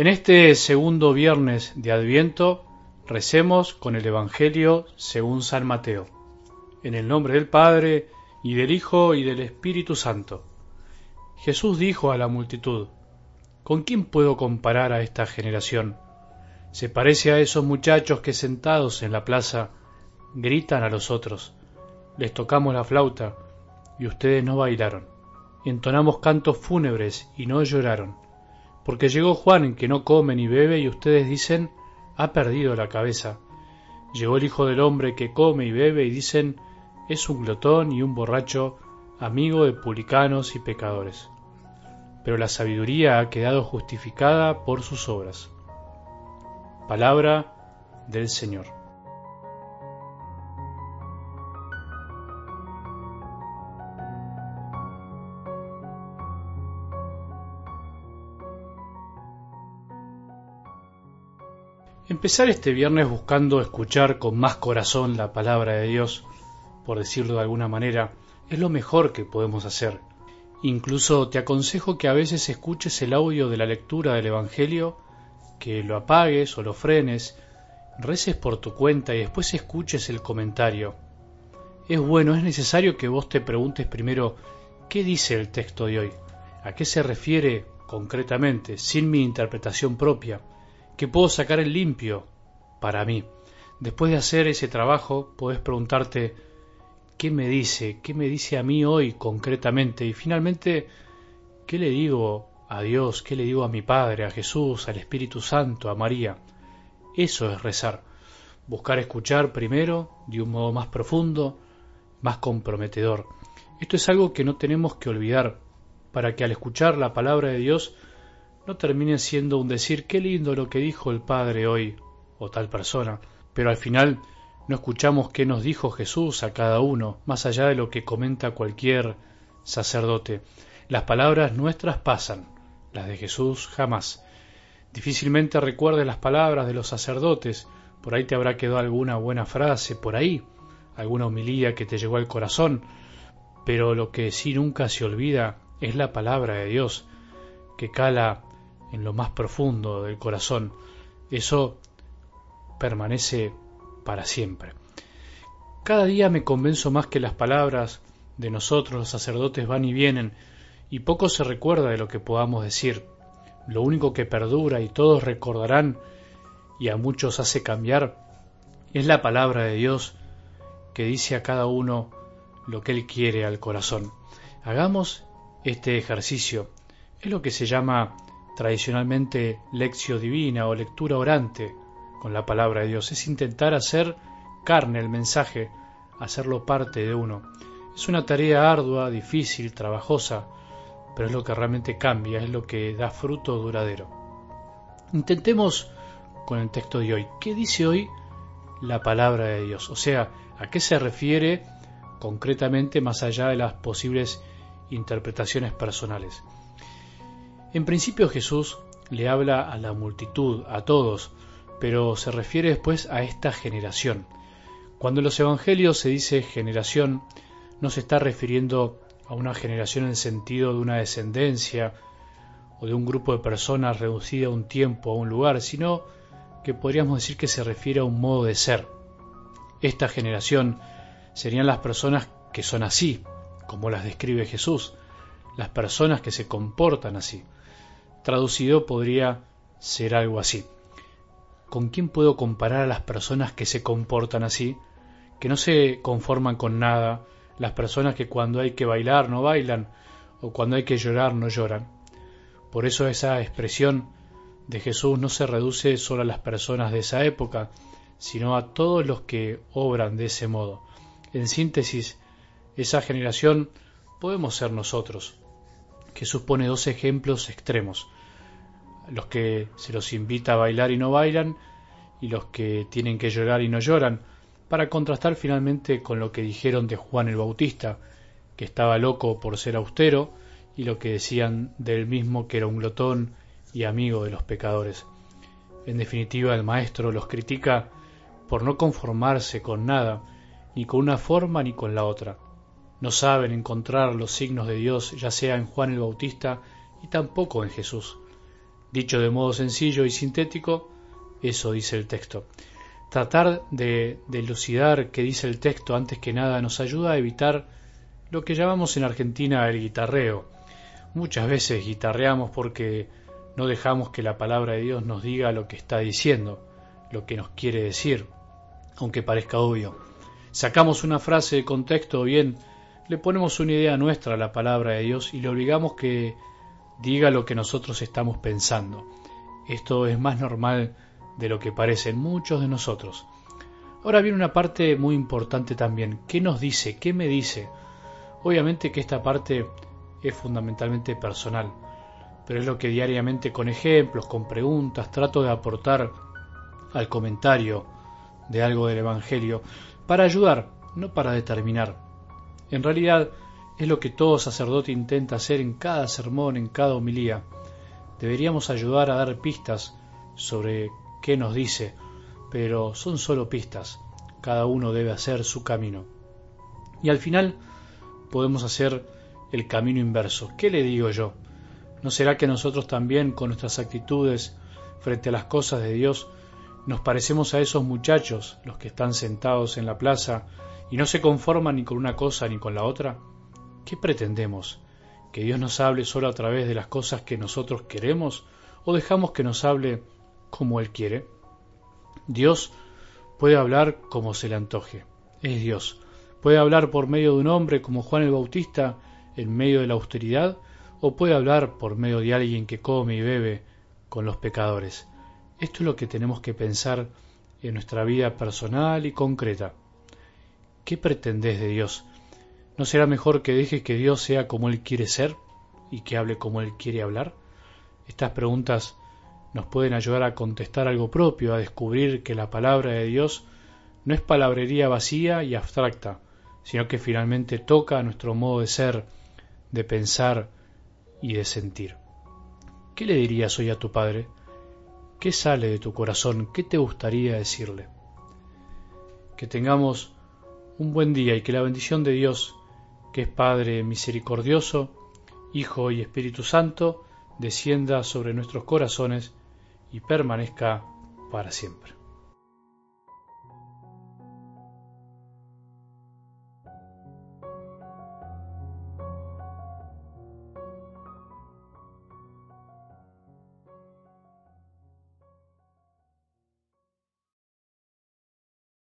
En este segundo viernes de Adviento recemos con el Evangelio según San Mateo. En el nombre del Padre, y del Hijo, y del Espíritu Santo. Jesús dijo a la multitud, ¿Con quién puedo comparar a esta generación? Se parece a esos muchachos que sentados en la plaza gritan a los otros, les tocamos la flauta y ustedes no bailaron. Entonamos cantos fúnebres y no lloraron. Porque llegó Juan que no come ni bebe y ustedes dicen, ha perdido la cabeza. Llegó el Hijo del Hombre que come y bebe y dicen, es un glotón y un borracho, amigo de publicanos y pecadores. Pero la sabiduría ha quedado justificada por sus obras. Palabra del Señor. Empezar este viernes buscando escuchar con más corazón la palabra de Dios, por decirlo de alguna manera, es lo mejor que podemos hacer. Incluso te aconsejo que a veces escuches el audio de la lectura del Evangelio, que lo apagues o lo frenes, reces por tu cuenta y después escuches el comentario. Es bueno, es necesario que vos te preguntes primero qué dice el texto de hoy, a qué se refiere concretamente, sin mi interpretación propia que puedo sacar el limpio para mí. Después de hacer ese trabajo, puedes preguntarte qué me dice, qué me dice a mí hoy concretamente y finalmente qué le digo a Dios, qué le digo a mi Padre, a Jesús, al Espíritu Santo, a María. Eso es rezar, buscar escuchar primero de un modo más profundo, más comprometedor. Esto es algo que no tenemos que olvidar para que al escuchar la palabra de Dios no termine siendo un decir qué lindo lo que dijo el Padre hoy o tal persona, pero al final no escuchamos qué nos dijo Jesús a cada uno, más allá de lo que comenta cualquier sacerdote. Las palabras nuestras pasan, las de Jesús jamás. Difícilmente recuerdes las palabras de los sacerdotes, por ahí te habrá quedado alguna buena frase, por ahí, alguna homilía que te llegó al corazón, pero lo que sí nunca se olvida es la palabra de Dios, que cala en lo más profundo del corazón, eso permanece para siempre. Cada día me convenzo más que las palabras de nosotros los sacerdotes van y vienen y poco se recuerda de lo que podamos decir. Lo único que perdura y todos recordarán y a muchos hace cambiar es la palabra de Dios que dice a cada uno lo que Él quiere al corazón. Hagamos este ejercicio. Es lo que se llama tradicionalmente lección divina o lectura orante con la palabra de Dios, es intentar hacer carne el mensaje, hacerlo parte de uno. Es una tarea ardua, difícil, trabajosa, pero es lo que realmente cambia, es lo que da fruto duradero. Intentemos con el texto de hoy. ¿Qué dice hoy la palabra de Dios? O sea, ¿a qué se refiere concretamente más allá de las posibles interpretaciones personales? En principio Jesús le habla a la multitud, a todos, pero se refiere después a esta generación. Cuando en los evangelios se dice generación, no se está refiriendo a una generación en el sentido de una descendencia o de un grupo de personas reducida a un tiempo, a un lugar, sino que podríamos decir que se refiere a un modo de ser. Esta generación serían las personas que son así, como las describe Jesús, las personas que se comportan así. Traducido podría ser algo así. ¿Con quién puedo comparar a las personas que se comportan así, que no se conforman con nada, las personas que cuando hay que bailar no bailan, o cuando hay que llorar no lloran? Por eso esa expresión de Jesús no se reduce solo a las personas de esa época, sino a todos los que obran de ese modo. En síntesis, esa generación podemos ser nosotros, que supone dos ejemplos extremos, los que se los invita a bailar y no bailan, y los que tienen que llorar y no lloran, para contrastar finalmente con lo que dijeron de Juan el Bautista, que estaba loco por ser austero, y lo que decían del mismo que era un glotón y amigo de los pecadores. En definitiva, el maestro los critica por no conformarse con nada, ni con una forma ni con la otra, no saben encontrar los signos de Dios ya sea en Juan el Bautista y tampoco en Jesús. Dicho de modo sencillo y sintético, eso dice el texto. Tratar de, elucidar qué dice el texto antes que nada nos ayuda a evitar lo que llamamos en Argentina el guitarreo. Muchas veces guitarreamos porque no dejamos que la palabra de Dios nos diga lo que está diciendo, lo que nos quiere decir, aunque parezca obvio. Sacamos una frase de contexto bien le ponemos una idea nuestra a la palabra de Dios y le obligamos que diga lo que nosotros estamos pensando. Esto es más normal de lo que parecen muchos de nosotros. Ahora viene una parte muy importante también. ¿Qué nos dice? ¿Qué me dice? Obviamente que esta parte es fundamentalmente personal, pero es lo que diariamente con ejemplos, con preguntas, trato de aportar al comentario de algo del Evangelio para ayudar, no para determinar. En realidad es lo que todo sacerdote intenta hacer en cada sermón, en cada homilía. Deberíamos ayudar a dar pistas sobre qué nos dice, pero son solo pistas. Cada uno debe hacer su camino. Y al final podemos hacer el camino inverso. ¿Qué le digo yo? ¿No será que nosotros también, con nuestras actitudes frente a las cosas de Dios, nos parecemos a esos muchachos, los que están sentados en la plaza y no se conforman ni con una cosa ni con la otra? ¿Qué pretendemos? ¿Que Dios nos hable solo a través de las cosas que nosotros queremos o dejamos que nos hable como Él quiere? Dios puede hablar como se le antoje. Es Dios. Puede hablar por medio de un hombre como Juan el Bautista en medio de la austeridad o puede hablar por medio de alguien que come y bebe con los pecadores. Esto es lo que tenemos que pensar en nuestra vida personal y concreta. ¿Qué pretendes de Dios? ¿No será mejor que dejes que Dios sea como Él quiere ser y que hable como Él quiere hablar? Estas preguntas nos pueden ayudar a contestar algo propio, a descubrir que la palabra de Dios no es palabrería vacía y abstracta, sino que finalmente toca nuestro modo de ser, de pensar y de sentir. ¿Qué le dirías hoy a tu padre? ¿Qué sale de tu corazón? ¿Qué te gustaría decirle? Que tengamos un buen día y que la bendición de Dios, que es Padre misericordioso, Hijo y Espíritu Santo, descienda sobre nuestros corazones y permanezca para siempre.